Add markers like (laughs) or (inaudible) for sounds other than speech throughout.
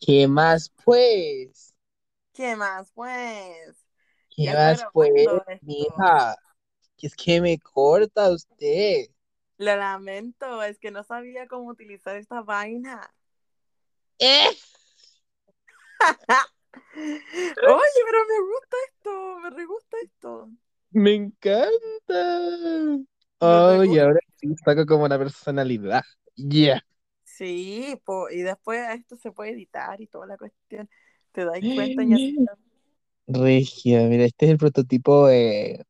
¿Qué más, pues? ¿Qué más, pues? ¿Qué Ya más, pues, mija? Es que me corta usted. Lo lamento, es que no sabía cómo utilizar esta vaina. ¡Eh! (laughs) Oye, pero me gusta esto, me re gusta esto. Me encanta. Oh, y ahora sí saco como una personalidad. Ya. Sí, po, y después esto se puede editar y toda la cuestión. ¿Te das cuenta, ñatita? (gasps) Regia, mira, este es el prototipo de,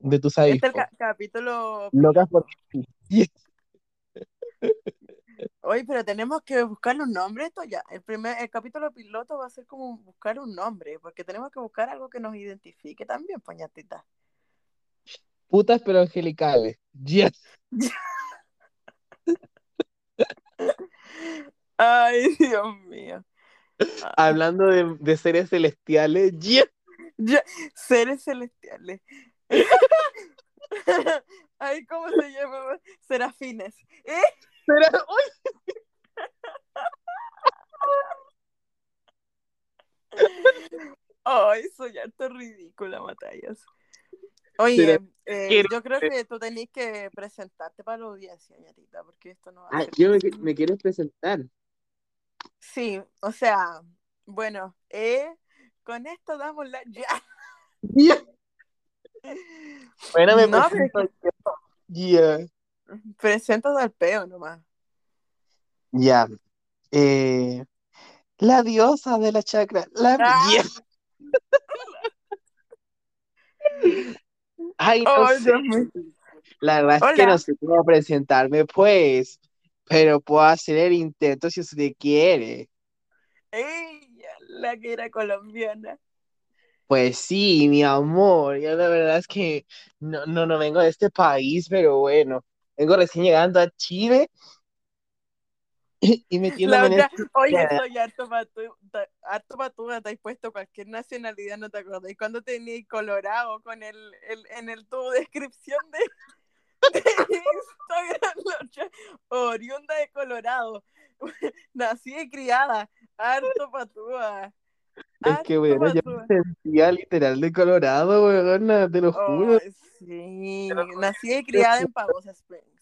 de tu sabes. Este es el ca- capítulo Locas sí. Yes. (laughs) Oye, pero tenemos que buscarle un nombre esto ya. El primer, el capítulo piloto va a ser como buscar un nombre, porque tenemos que buscar algo que nos identifique también, poñatita. Putas pero angelicales. Yes. (laughs) Ay, (laughs) Dios mío. Hablando de, de seres celestiales. Ya, seres celestiales. (laughs) Ay, ¿cómo se llama? Serafines. ¿Eh? Uy, (laughs) Ay, soy harto ridícula, Matallas. Oye, Será- eh, yo creo que tú tenés que presentarte para la audiencia, ñatita, porque esto no va a Ah, ser. yo me, me quiero presentar. Sí, o sea, bueno, eh, con esto damos la. Ya. Yeah. (laughs) Bueno, me No, presento yo. Yeah. Presento al peo nomás. Ya. Eh, la diosa de la chakra. La... Ah. Yeah. (laughs) Ay, no sé. Mío. La verdad es que no sé cómo presentarme, pues. Pero puedo hacer el intento si usted quiere. Ella, la que era colombiana. Pues sí, mi amor. Yo la verdad es que no, no, no vengo de este país, pero bueno. Vengo recién llegando a Chile (laughs) y metiéndome en otra, este- oye, soy harto patúa, harto te has puesto cualquier nacionalidad, ¿no te acordás? Cuando tenías Colorado con el, el, en el tu descripción de, de Instagram, (laughs) la otra, oriunda de Colorado, (laughs) nací y criada, harto patúa. Es que, harto bueno, yo me sentía literal de Colorado, weón, te lo juro. Sí, nací y criada en Pagosa Springs.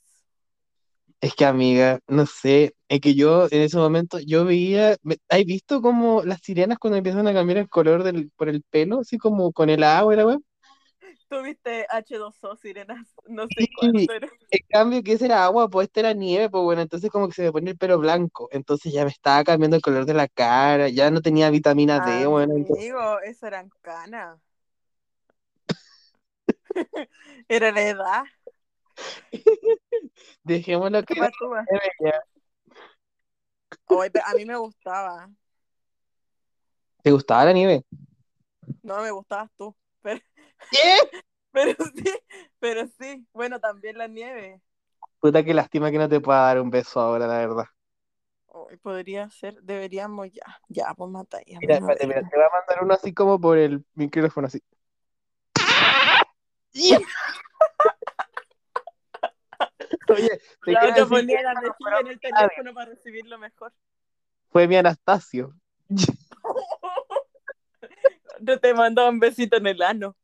Es que, amiga, no sé, es que yo en ese momento yo veía, ¿has visto como las sirenas cuando empiezan a cambiar el color del, por el pelo? Así como con el agua y la weá. Tuviste H2O, sirenas, no sé cuánto era. En cambio, que ese era agua, pues este era nieve, pues bueno, entonces como que se me ponía el pelo blanco, entonces ya me estaba cambiando el color de la cara, ya no tenía vitamina D, bueno, entonces- Amigo, eso eran canas. (laughs) Era la edad. (laughs) dejémoslo que a mí me gustaba. ¿Te gustaba la nieve? No me gustabas tú. Pero, ¿Qué? (laughs) pero sí, pero sí. Bueno, también la nieve. Puta, qué lástima que no te pueda dar un beso ahora, la verdad. Hoy podría ser, deberíamos ya. Ya, pues mata ya. Mira, espérate, te voy a mandar uno así como por el micrófono, así. (laughs) ¡Ya! (laughs) Oye, te quiero ponía la mejilla en el teléfono para recibirlo mejor. fue mi Anastasio. Yo te mando un besito en el ano.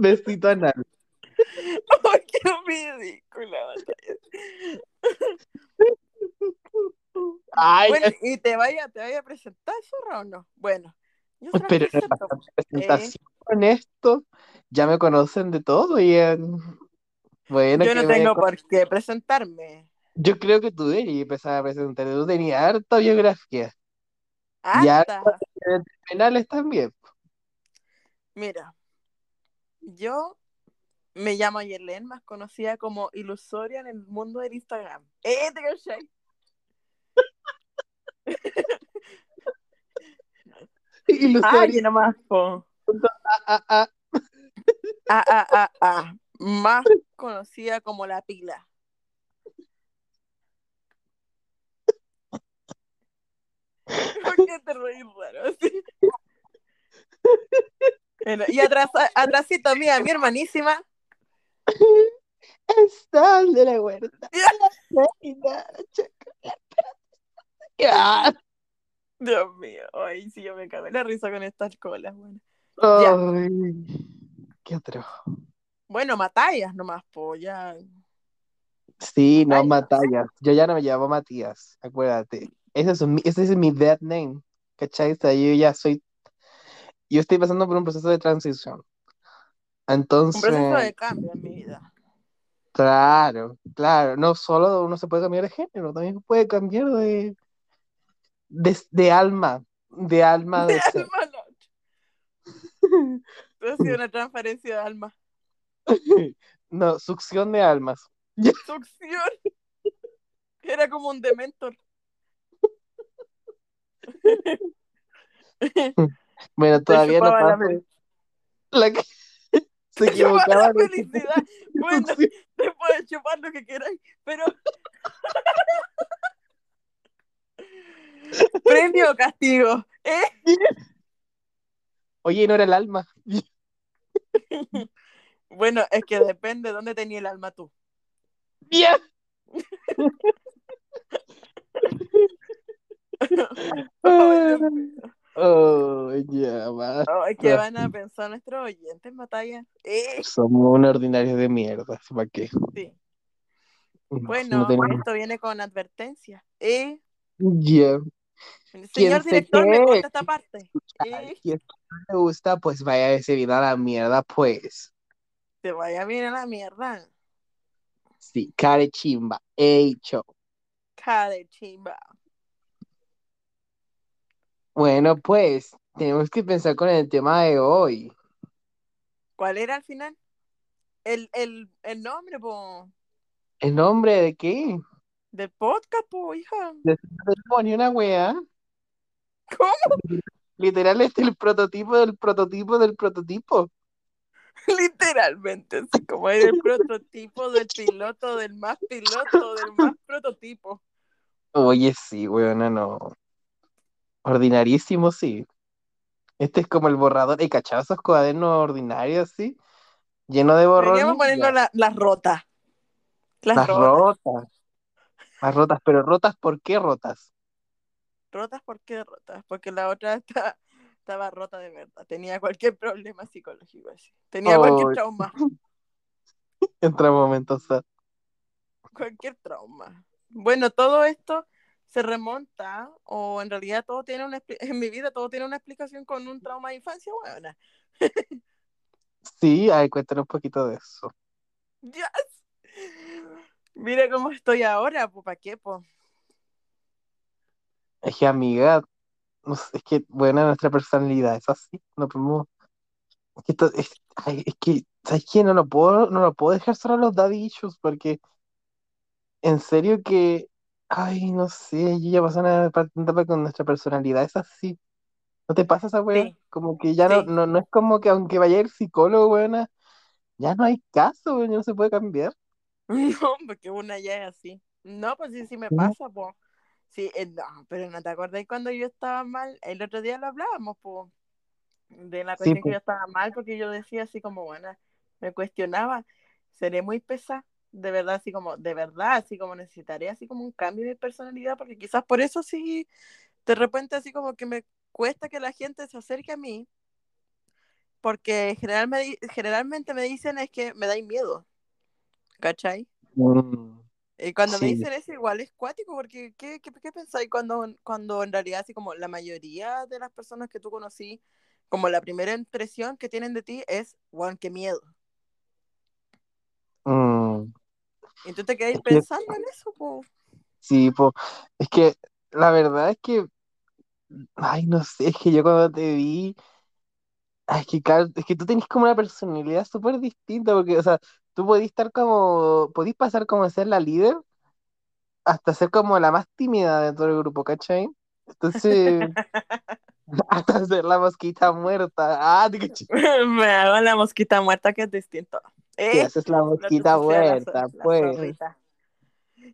Besito anal. Ay, qué ridícula. Ay, Bueno, y te vaya, te vaya a presentar, zorra o no. Bueno, yo pero presentación con esto. Ya me conocen de todo y eh, bueno, Yo no tengo por qué presentarme. yo creo que tú deberías empezar a presentar. Tú tenías harta biografía. Ya. Hasta, Penales también. mira, yo me llamo Yelén, más conocida como Ilusoria en el mundo del Instagram. ¡Eh, te cachai! (laughs) Ilusoria. ¡Ay, nomás! po. Ah, ah. Ah, ah, ah, ah. Más conocida como La Pila. (laughs) ¿Por qué te reís raro (laughs) así? Y atrás, atrásito mía, mi hermanísima. El sol de la huerta. (laughs) Dios mío, ay, sí, yo me cago en la risa con estas colas, bueno. Ay, qué otro. Bueno, Matallas nomás, po, ya. Sí, no, Matallas. Matallas. Yo ya no me llamo Matías, acuérdate. Ese es, mi, ese es mi dead name. ¿Cachai? O sea, yo ya soy. Yo estoy pasando por un proceso de transición. Un proceso de Entonces, cambio en mi vida. claro, claro. No solo uno se puede cambiar de género, también se puede cambiar de, de, de alma. De alma (laughs) De de alma, no. Tú has sido una transferencia de alma. (laughs) No, succión de almas. (laughs) Succión. Era como un dementor. Bueno, todavía no la pasa. La que (laughs) se equivocaba la felicidad. (laughs) Bueno, te puedes chupar lo que queráis, pero. (laughs) Premio o castigo. ¿Eh? Oye, no era el alma. Bueno, es que depende de dónde tenía el alma tú. Bien. Oh, ya, va. Ay, ¿Qué van a pensar nuestros oyentes, Matalla? Eh, Somos unos ordinarios de mierda, ¿sí ¿para qué? sí. No, Bueno, no tenemos- esto viene con advertencia. Eh, Ya. señor se director, me corta esta parte. Eh, no le gusta, pues vaya ese video a la mierda, pues. te vaya bien a la mierda. Sí, care chimba. Hecho. Cada chimba. Bueno, pues, tenemos que pensar con el tema de hoy. ¿Cuál era al final? El, el, el nombre, po, ¿El nombre de qué? del podcast, po, hija. De ni una wea. ¿Cómo? (laughs) Literal, este es el prototipo del prototipo del prototipo. (laughs) Literalmente, así como es el prototipo del piloto, del más piloto, del más prototipo. Oye, sí, weona, no. Ordinarísimo, sí. Este es como el borrador. ¿Hay cachado esos cuadernos ordinarios, sí? Lleno de borrones. Veníamos poniendo Ya. la- las rotas. Las, Las rotas. rotas. Las rotas, pero rotas, ¿por qué rotas? ¿Rotas por qué rotas? Porque la otra (laughs) está- estaba rota de verdad. Tenía cualquier problema psicológico así. Tenía Oh. cualquier trauma. (laughs) Entra momentos. Cualquier trauma. Bueno, todo esto se remonta, o en realidad todo tiene una (laughs) en mi vida todo tiene una explicación con un trauma de infancia, buena. Sí, ay, cuéntanos un poquito de eso. Yes. Mira cómo estoy ahora, pues ¿para qué, po? Es que, amiga, es que, bueno, nuestra personalidad es así. No podemos. Es que, esto- es, ay, es que, ¿sabes qué? No lo puedo, no lo puedo dejar solo a los daddy issues porque, en serio que, ay, no sé, yo ya pasé una parte- una etapa con nuestra personalidad es así. ¿No te pasa esa weá? Sí. Como que ya no, Sí. no, no es como que aunque vaya el psicólogo, weona, ya no hay caso, weón, ya no se puede cambiar. (laughs) No, porque una ya es así. No, pues sí, sí me Sí. pasa, po. Sí, eh, no, pero no te acordás cuando yo estaba mal. El otro día lo hablábamos, po. De la Sí, cuestión que yo estaba mal, porque yo decía así como, bueno, me cuestionaba, seré muy pesada, de verdad, así como, de verdad, así como necesitaré así como un cambio de personalidad, porque quizás por eso sí, de repente así como que me cuesta que la gente se acerque a mí, porque general me generalmente me dicen es que me dais miedo, ¿cachai? Mm, Y cuando me dicen eso, igual es cuático, porque ¿qué, qué, qué pensáis cuando, cuando en realidad, así como la mayoría de las personas que tú conocí, como la primera impresión que tienen de ti es, wow, qué miedo. Mm, Y tú te quedas es que, pensando en eso, po. sí, po. Es que la verdad es que, ay, no sé, es que yo cuando te vi, ay, es que, es que tú tenés como una personalidad súper distinta, porque, o sea, tú podís estar como, podís pasar como a ser la líder hasta ser como la más tímida dentro del grupo, ¿cachai? Entonces, (laughs) hasta ser la mosquita muerta. Ah, te (laughs) me hago la mosquita muerta que es distinto. ¿Eh? haces la muerta, zo- la pues.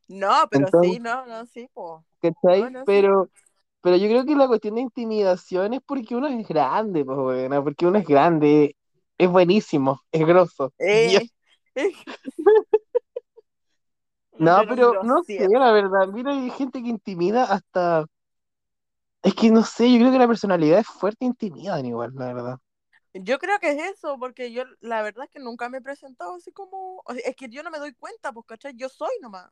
No, pero Entonces, sí, no, no, sí, po. ¿cachai? No, no, sí. Pero, pero yo creo que la cuestión de intimidación es porque uno es grande, pues, bueno, porque uno es grande, es buenísimo, es grosso. Eh. (laughs) (laughs) No, pero no sé, la verdad, mira, hay gente que intimida hasta, Es que no sé, yo creo que la personalidad es fuerte e intimidan igual, la verdad. Yo creo que es eso, porque yo la verdad es que nunca me he presentado así como. o sea, es que yo no me doy cuenta, pues, ¿cachai? Yo soy nomás.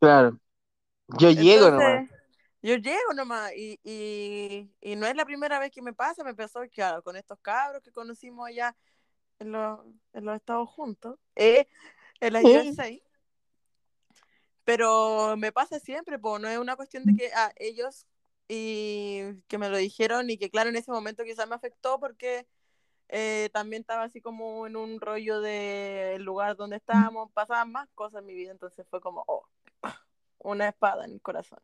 Claro. Yo llego nomás. Yo llego nomás y, y, y no es la primera vez que me pasa, me pasó claro, con estos cabros que conocimos allá en los, en los Estados juntos, eh, en la Sí. Pero me pasa siempre, pues no es una cuestión de que ah, ellos y que me lo dijeron y que claro, en ese momento quizás me afectó porque eh, también estaba así como en un rollo del lugar donde estábamos, pasaban más cosas en mi vida, entonces fue como, oh, una espada en el corazón.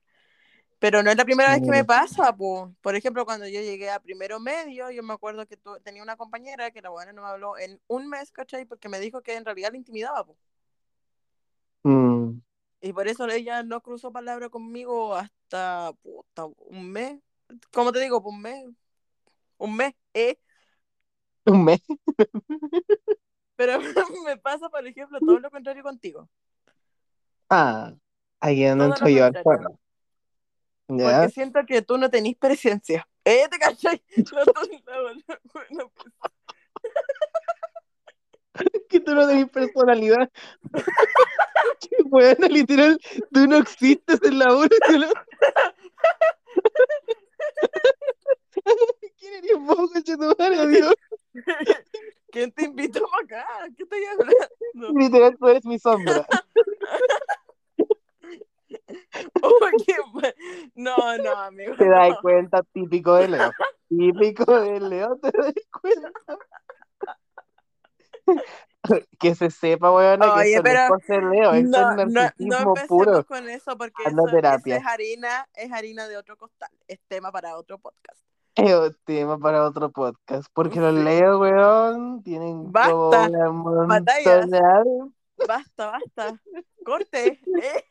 Pero no es la primera vez que me pasa, po. por ejemplo, cuando yo llegué a primero medio, yo me acuerdo que tu- tenía una compañera que la buena no me habló en un mes, ¿cachai? Porque me dijo que en realidad le intimidaba, po. Mm. Y por eso ella no cruzó palabra conmigo hasta puta, un mes. ¿Cómo te digo? Un mes. Un mes, ¿eh? Un mes. Pero (laughs) me pasa, por ejemplo, todo lo contrario contigo. Ah, ahí es donde lo yo. Porque siento que tú no tenés presencia. ¿Eh? ¿Te cachai? No, no, no. (laughs) Que tú no tenés personalidad. (laughs) Que bueno, literal, tú no existes en la hora. (laughs) ¿Quién eres vos, conchetumare, Dios? ¿Quién te invitó para acá? ¿Qué estoy hablando? Literal, tú eres mi sombra. Ma- no, no, amigo. Te das no. cuenta, típico de Leo. Típico de Leo, te das cuenta. (laughs) Que se sepa, weón, que Oye, eso no pero es por ser Leo, eso No, es no, no narcisismo empecemos puro. con eso porque eso, terapia. eso es harina, es harina de otro costal. Es tema para otro podcast. Es tema para otro podcast. Porque los. Leo, weón, tienen Basta, como una montonada. Basta, basta. Corte. (laughs) ¿eh?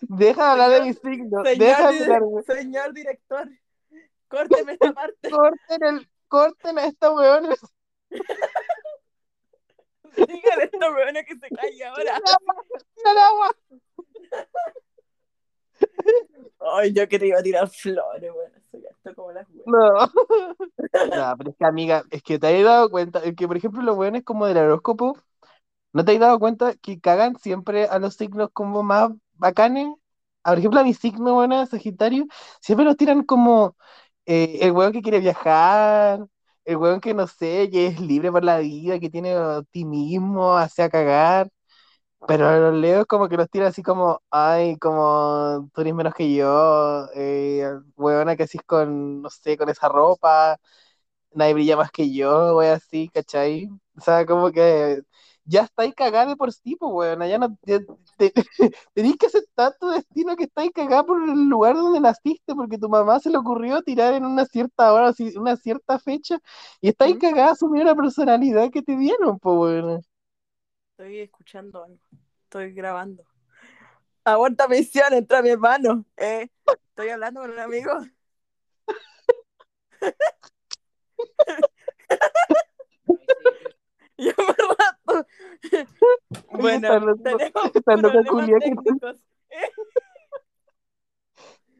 Deja de hablar de Señor- mi signo. Señor, Deja de hablar. señor director, córteme esta (laughs) parte. Corten, el, corten a esta weón. Dígale a esta weona que se calle ahora. Tira el agua. Ay, yo que te iba a tirar flores, bueno, soy esto como las weas. No. (laughs) No, pero es que, amiga, es que te has dado cuenta, es que, por ejemplo, los weones como del horóscopo, ¿no te has dado cuenta que cagan siempre a los signos como más bacanes? Por ejemplo, a mi signo, bueno, Sagitario, siempre los tiran como eh, el weón que quiere viajar, el weón que no sé, que es libre por la vida, que tiene optimismo, hace a cagar. Pero a los leos como que los tira así como, ay, como tú eres menos que yo, eh, weona que así es con, no sé, con esa ropa, nadie brilla más que yo, wey, así, ¿cachai? O sea, como que ya estáis cagada de por sí, pues, weona, ya no, ya te- (laughs) tenés que aceptar tu destino que estáis cagada por el lugar donde naciste, porque tu mamá se le ocurrió tirar en una cierta hora, una cierta fecha, y estáis cagada a asumir una personalidad que te dieron, pues, weona. Estoy escuchando algo. Estoy grabando. Aguanta misión, entra mi hermano. Eh, estoy hablando con un amigo. (laughs) (laughs) Yo me. (laughs) Bueno, tenemos (laughs) problemas técnicos. (laughs)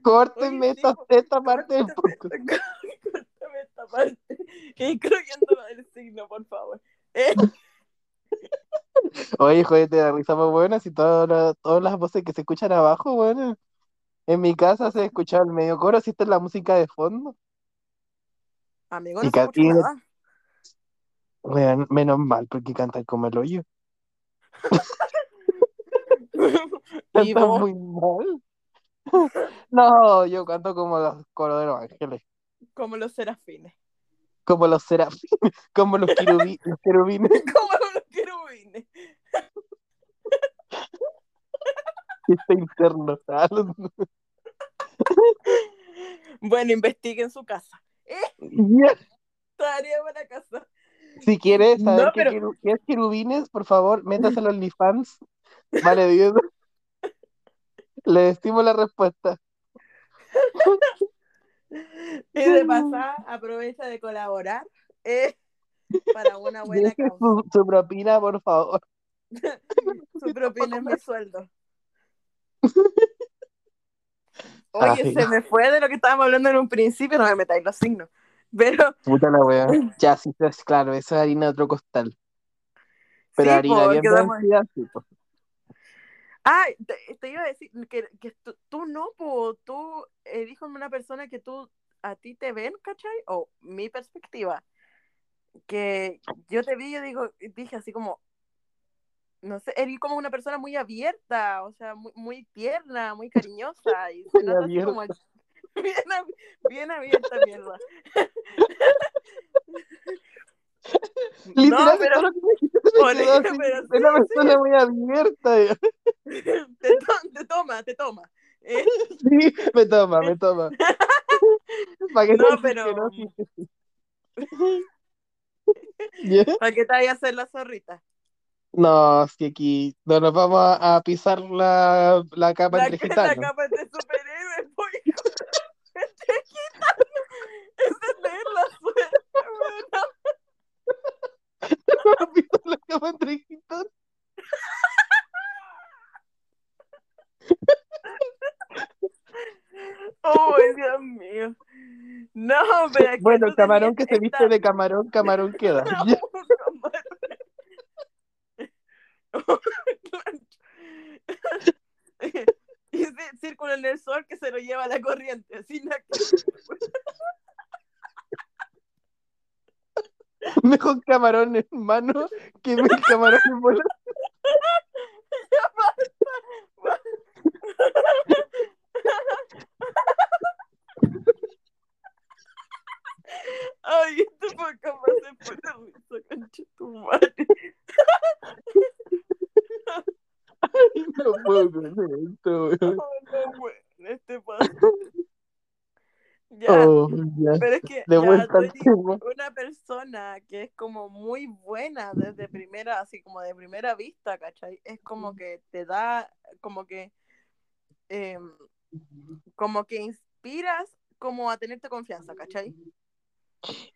Córtenme esta, esta parte del podcast. córtame esta parte. Incluyendo del signo, por favor. Eh, Oye, joder, te da risa más buena si todas las, voces que se escuchan abajo, bueno. En mi casa se escucha el medio coro, si esta es la música de fondo. amigo, Y no se ca- escucha y- nada. Menos mal, porque cantan como el hoyo. (laughs) Cantan muy mal. (laughs) No, yo canto como los coros de los ángeles, como los serafines. como los serafines, (laughs) como los, querubines. Como los querubines. Este interno. Bueno, investiguen su casa. Tarea para casa. Si quieres saber No, qué, pero- qué es querubines, por favor, métase los OnlyFans. Vale, Dios. Le decimos la respuesta. (laughs) Y de (laughs) pasar, aprovecha de colaborar eh, para una (laughs) buena Deje causa. su, su propina, por favor. Su propina es mi sueldo. Oye, Ay. se me fue de lo que estábamos hablando en un principio, no me metáis los signos. Pero, Puta la wea. (laughs) Ya, sí, pues, claro, eso es harina de otro costal. Pero sí, harina po, bien vencida, sí, po. Ah, te, te iba a decir que, que tú, tú no, po, tú eres como una persona que tú, a ti te ven, ¿cachai? O mi perspectiva, que yo te vi, yo digo, dije así como, no sé, eres como una persona muy abierta, o sea, muy, muy tierna, muy cariñosa, y se nota así como (laughs) bien, bien abierta, mierda. (laughs) Literal, no, pero todo lo que me quedó así, pero de una sí, persona muy abierta. (laughs) te, to- te toma, te toma. Eh, Sí, me toma, me toma. ¿Para qué No, pero- que no? Sí, que sí. ¿Para qué te vayas a hacer la zorrita? No, es que aquí no nos vamos a, a pisar la, la capa La, entre que- la gitanos. capa. Entre gitanos. Esa es leer la suerte, la capa entre gitanos. Oh, Dios mío. No, pero Bueno, tú camarón que se viste de camarón, camarón (laughs) queda. No, (laughs) camarón. (laughs) Y ese círculo en el sol que se lo lleva la corriente, así que- (laughs) Mejor camarón en mano que mil camarón en bola. Ay, este podcast va a ser por la risa, concha tu madre. No puedo creer esto, weón. Oh, no, güey, este pasa. Ya, Oh, ya. pero es (laughs) una persona que es como muy buena desde primera, así como de primera vista, ¿cachai? Es como que te da, como que, em, como que inspiras como a tenerte confianza, ¿cachai?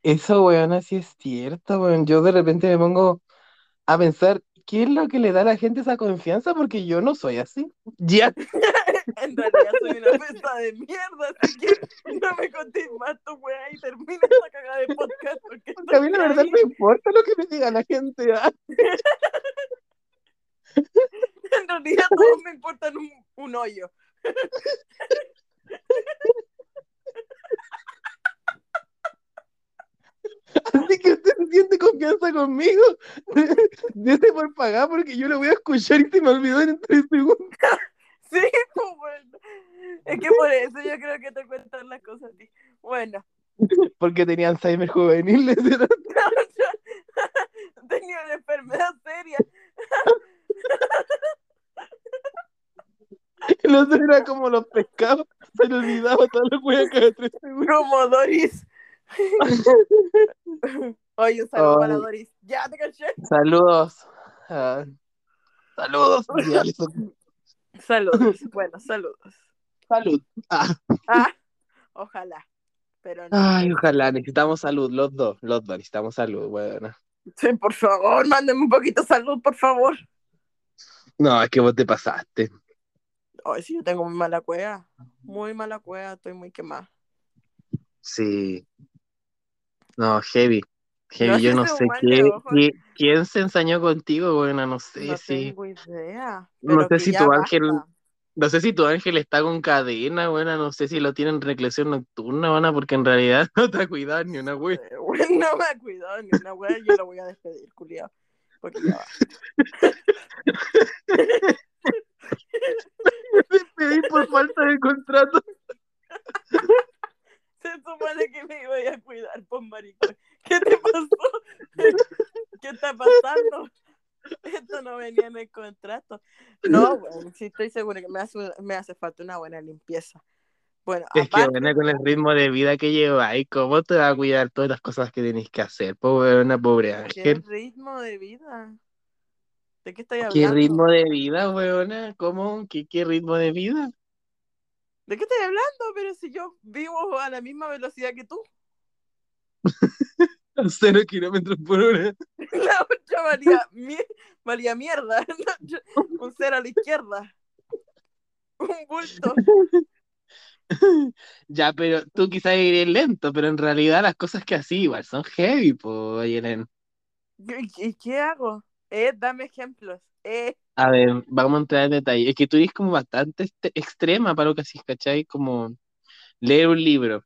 Eso, weón, así es cierto, weón. Yo de repente me pongo a pensar, ¿qué es lo que le da a la gente esa confianza? Porque yo no soy así. Ya, (laughs) En realidad soy una pesa de mierda, así que no me contéis más tu weá y termina esta cagada de podcast porque porque a mí la verdad ahí. me importa lo que me diga la gente. ah. (laughs) En realidad todos me importan un, un hoyo. (laughs) Así que usted siente confianza conmigo. (laughs) Dese por pagar porque yo lo voy a escuchar y se me olvidó en tres segundos. (laughs) Sí, bueno. Es que por eso yo creo que te cuentan las cosas a ti. Bueno, (laughs) Porque tenía Alzheimer juvenil. tenía una enfermedad seria. El otro era como los pescados. Se le olvidaba toda la wea cada tres segundos. Como Doris. (laughs) Oye, un saludo para Doris. Ya te caché. Saludos. Ah, saludos. (laughs) Saludos. Bueno, saludos. Salud. Ah. Ah, ojalá. Pero no. Ay, ojalá, necesitamos salud, los dos, los dos, necesitamos salud, bueno. Sí, por favor, mándenme un poquito de salud, por favor. No, es que vos te pasaste. Ay, sí, yo tengo muy mala cueva. Muy mala cueva, estoy muy quemada. Sí. No, heavy. Heavy, No, yo no sé qué, qué- quién se ensañó contigo, bueno, no sé no si, tengo idea. No sé si tu ángel- no sé si tu ángel está con cadena, bueno, no sé si lo tiene en reclusión nocturna, bueno, porque en realidad (laughs) no te ha cuidado ni una wea. No me ha cuidado ni una wea, yo lo voy a despedir, culiao. Porque ya va. Te pedí por falta de contrato. (laughs) Se supone que me iba a cuidar, por maricón. ¿Qué te pasó? (laughs) ¿Qué está pasando? Esto no venía en el contrato. No, bueno, sí estoy segura que me hace, me hace falta una buena limpieza. Bueno, Es que, bueno, con el ritmo de vida que lleváis, ¿cómo te va a cuidar todas las cosas que tenéis que hacer? Pobre, una pobre ¿qué ángel. ritmo de vida? ¿De qué estoy ¿Qué hablando? ritmo de vida, weona? ¿Cómo? ¿Qué, qué ritmo de vida? ¿De qué estoy hablando? Pero si yo vivo a la misma velocidad que tú. A (laughs) cero kilómetros por hora. (laughs) La otra valía, mie- valía mierda. (laughs) Un cero a la izquierda. Un bulto. Ya, pero tú quizás eres lento, pero en realidad las cosas que así igual son heavy, pues, Yelen. ¿Qué, qué- qué hago? Eh, dame ejemplos. Eh, A ver, vamos a entrar en detalle. Es que tú eres como bastante este- extrema para lo que así, ¿cachai? Como leer un libro.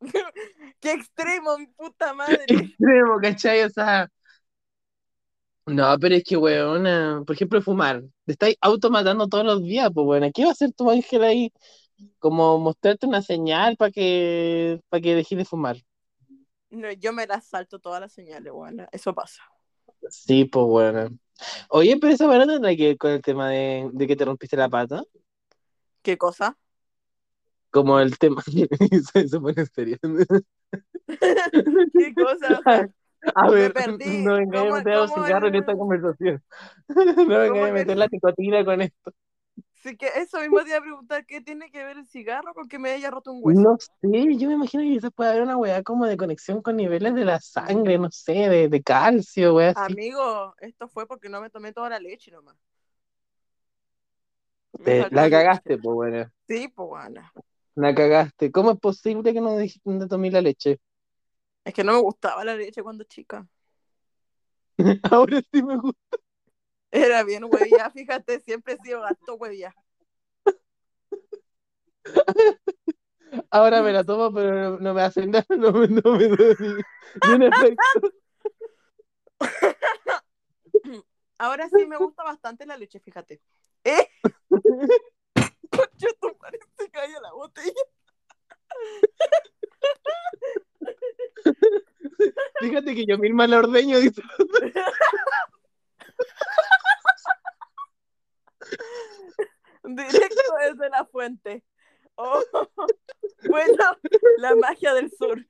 (laughs) qué extremo, mi puta madre. (laughs) Extremo, ¿cachai? O sea, no, pero es que, weón, por ejemplo, fumar. Te estáis automatando todos los días, pues, bueno, ¿qué va a hacer tu ángel ahí? Como mostrarte una señal para que, para que dejes de fumar. No, yo me las salto todas las señales, bueno, eso pasa. Sí, pues, bueno. Oye, pero esa verdad tendrá que ver con el tema de, de que te rompiste la pata. ¿Qué cosa? Como el tema. se pone serio. ¿Qué cosa? (laughs) A ver, perdí. no vengáis a ¿Cómo- meter los cómo cigarros en esta conversación. (laughs) No vengáis a meter la nicotina con esto. Sí que eso mismo te iba a preguntar, ¿qué tiene que ver el cigarro con que me haya roto un hueso? No sé, yo me imagino que quizás puede haber una weá como de conexión con niveles de la sangre, no sé, de, de calcio, weá así. Amigo, esto fue porque no me tomé toda la leche nomás. Te- la cagaste, pues bueno. Sí, pues bueno. La cagaste. ¿Cómo es posible que no dijiste dónde tomé la leche? Es que no me gustaba la leche cuando chica. (laughs) Ahora sí me gusta. Era bien huevía, fíjate, siempre he sido gato huevía. Ahora me la tomo, pero no, no me hace nada, no me, no me da ni, ni un efecto. Ahora sí me gusta bastante la leche, fíjate. ¿Eh? Concha, tu madre, se cayó la botella. Fíjate que yo misma la ordeño, dice. Directo desde la fuente. Oh, bueno, la magia del sur.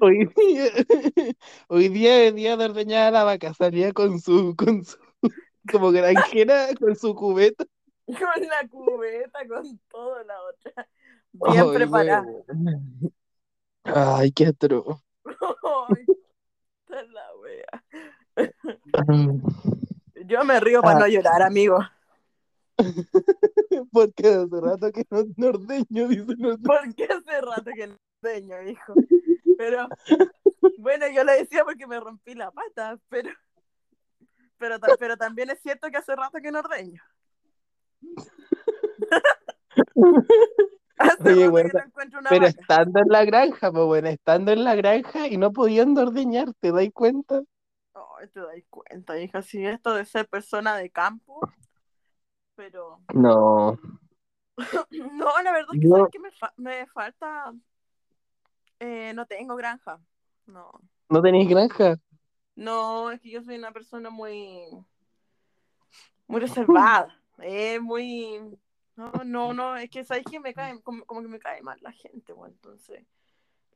Hoy día, hoy día es día de ordeñar a la vaca, salía con su, con su, como granjera, con su cubeta. Con la cubeta, con todo la otra. Bien Ay, preparada. Ay, qué atroz. Ay, esta es la wea. Yo me río para Ah. no llorar, amigo. (laughs) Porque hace rato que no, no ordeño, dice Porque hace rato que no enseño, hijo. Pero, bueno, yo le decía porque me rompí la pata, pero, pero, pero también es cierto que hace rato que no ordeño. (laughs) Oye, bueno, que no Pero vaca. estando en la granja, pues bueno, estando en la granja y no pudiendo ordeñar, ¿te das cuenta? Ay, te das cuenta, hija, sí, esto de ser persona de campo. Pero, No. (laughs) no, la verdad es que Yo- ¿sabes qué me, fa- me falta? Eh, no tengo granja. No. ¿No tenéis granja? No, es que yo soy una persona muy, muy reservada. Eh, muy, no, no, no, es que sabes que me cae, como, como que me cae mal la gente, bueno, entonces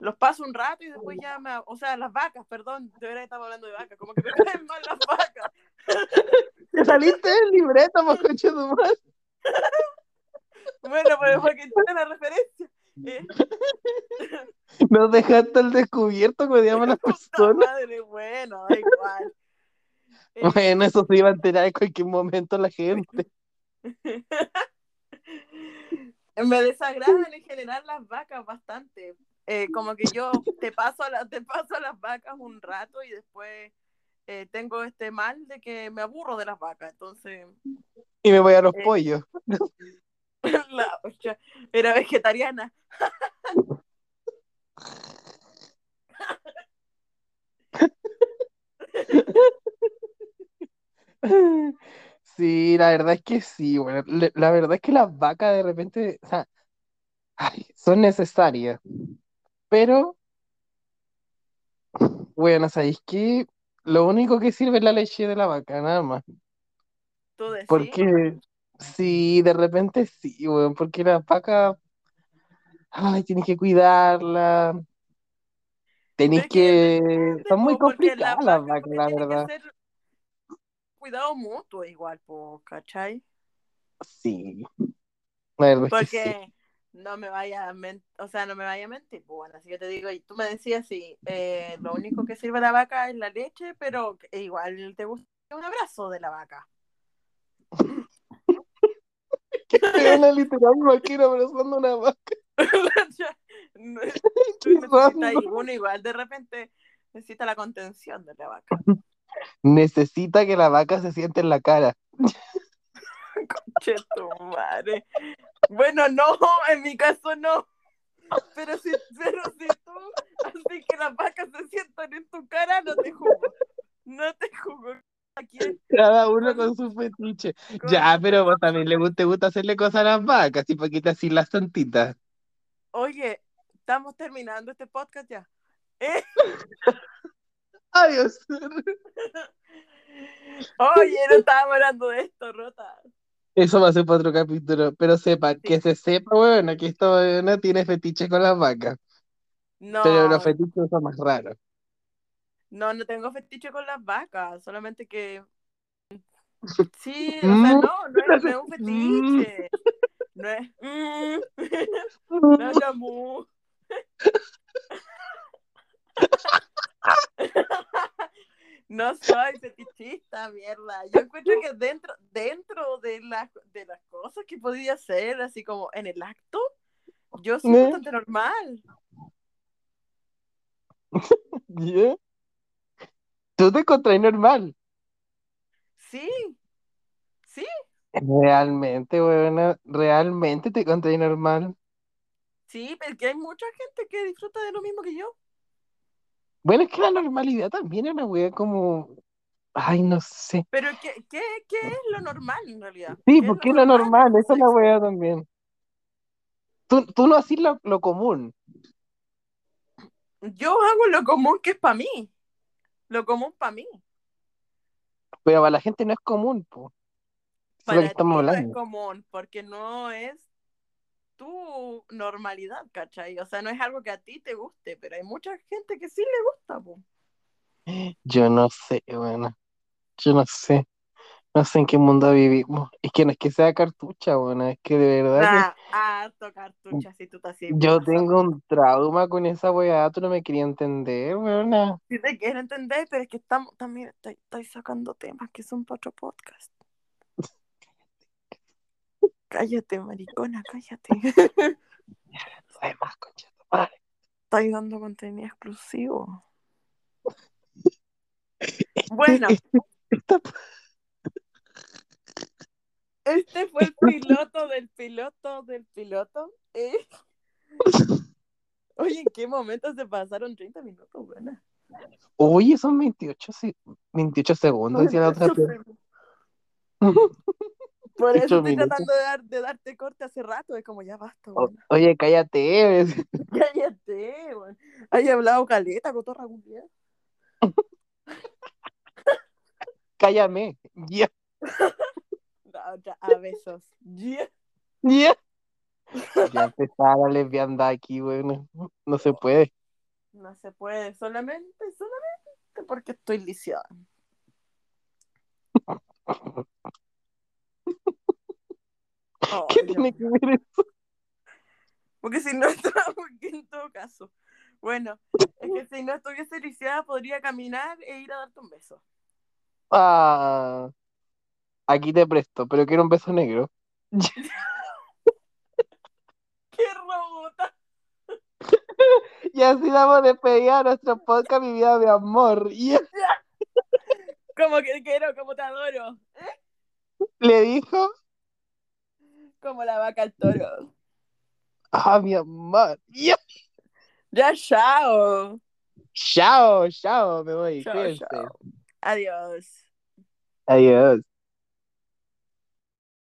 los paso un rato y después ya me, o sea, las vacas, perdón, de verdad estaba hablando de vacas, como que me (laughs) caen mal las vacas. ¿Te saliste del libreto, coche tu madre? Bueno, pero para que entiendan la referencia. Eh, Nos dejaste al descubierto que odiamos a las (laughs) personas. madre, bueno, da igual. Bueno, eso se iba a enterar en cualquier momento la gente. (laughs) me desagradan en general las vacas bastante. Eh, como que yo te paso, a la- te paso a las vacas un rato y después eh, tengo este mal de que me aburro de las vacas. Entonces, Y me voy a los Eh. pollos. (laughs) la, o sea, era vegetariana. (laughs) Sí, la verdad es que sí, bueno, le- la verdad es que las vacas de repente, o sea, ay, son necesarias, pero, bueno, ¿sabéis qué? Lo único que sirve es la leche de la vaca, nada más. Tú decís. Porque, sí, de repente sí, weón, porque las vacas, ay, tienes que cuidarla, tenéis Pero es que que, depende, son muy po, porque complicadas las vacas, vacas, porque la tiene verdad. que ser cuidado mutuo igual, po, ¿cachai? Sí, que. Porque no me vaya a mentir, o sea, no me vaya a mentir, pues bueno, así que te digo, y tú me decías, sí, eh, lo único que sirve la vaca es la leche, pero igual te gusta un abrazo de la vaca. Te una literal vaquera abrazando una vaca. (laughs) No, (laughs) uno igual, de repente necesita la contención de la vaca. (laughs) Necesita que la vaca se siente en la cara. Conche tu madre. Bueno, no, en mi caso no. Pero si, pero si tú así que las vacas se sientan en tu cara, no te jugo. No te jugo. Cada uno con su fetiche. Ya, pero vos también le te gusta hacerle cosas a las vacas, y poquito así las tontitas. Oye, estamos terminando este podcast ya. ¿Eh? (laughs) Adiós. Oye, no estábamos hablando de esto, Rota. Eso va a ser para otro capítulo, pero sepa, que se sepa, bueno, que esto no tiene fetiche con las vacas. No. Pero los fetiches son más raros. No, no tengo fetiche con las vacas, solamente que. (laughs) Sí, o sea, no, no es, un fetiche. No es. (laughs) No es mu. (laughs) (laughs) No soy fetichista, mierda. Yo encuentro que dentro, dentro de, las de las cosas que podía hacer, así como en el acto, yo soy bastante normal. ¿Ya? ¿Tú te encontrás normal? Sí, sí. Realmente, buena, realmente te encontrás normal. Sí, porque hay mucha gente que disfruta de lo mismo que yo. Bueno, es que la normalidad también es una wea como. Ay, no sé. Pero, ¿qué, qué, qué es lo normal en realidad? Sí, porque es lo normal, esa es la wea también. Tú, tú no haces lo, lo común. Yo hago lo común que es para mí. Lo común para mí. Pero para la gente no es común, po. Para ti no es común, porque no es tu normalidad, ¿cachai? O sea, no es algo que a ti te guste, pero hay mucha gente que sí le gusta, po. Yo no sé, bueno. Yo no sé. No sé en qué mundo vivimos. Es que no es que sea cartucha, bueno, es que de verdad. Ah, harto cartucha, si tú. Yo tengo un trauma con esa weá, tú no me querías entender, weón. Sí te quiero entender, pero es que estamos, también estoy, estoy sacando temas que son para otro podcast. Cállate, maricona, cállate. (laughs) No más, concha Estáis dando contenido exclusivo. (laughs) Bueno. Este fue el piloto del piloto del piloto. ¿eh? Oye, ¿en qué momento se pasaron 30 minutos, buena? Oye, son 28, 28 segundos, decía la otra. Por eso estoy tratando de, darte corte hace rato, es como ya basta, Oye, cállate. (laughs) cállate, bueno. Hay hablado caleta, cotorra cumbia. Cállame, (laughs) ya. a besos. Ya. Ya. (laughs) Ya empezar la lesbiandad aquí, bueno. No se puede. No se puede, solamente, solamente porque estoy lisiada. ¿Qué tiene que ver eso? Porque si no, (laughs) porque en todo caso. Bueno, es que si no estuviese lisiada podría caminar e ir a darte un beso. Ah, aquí te presto, pero quiero un beso negro. (laughs) ¡Qué robota! (laughs) y así damos a despedir a nuestro podcast Mi Vida de Amor. Como que quiero, como te adoro. Le dijo como la vaca al toro. Ah, mi amor. Ya, ya chao. Chao, chao, me voy. Chao, chao. Adiós. Adiós.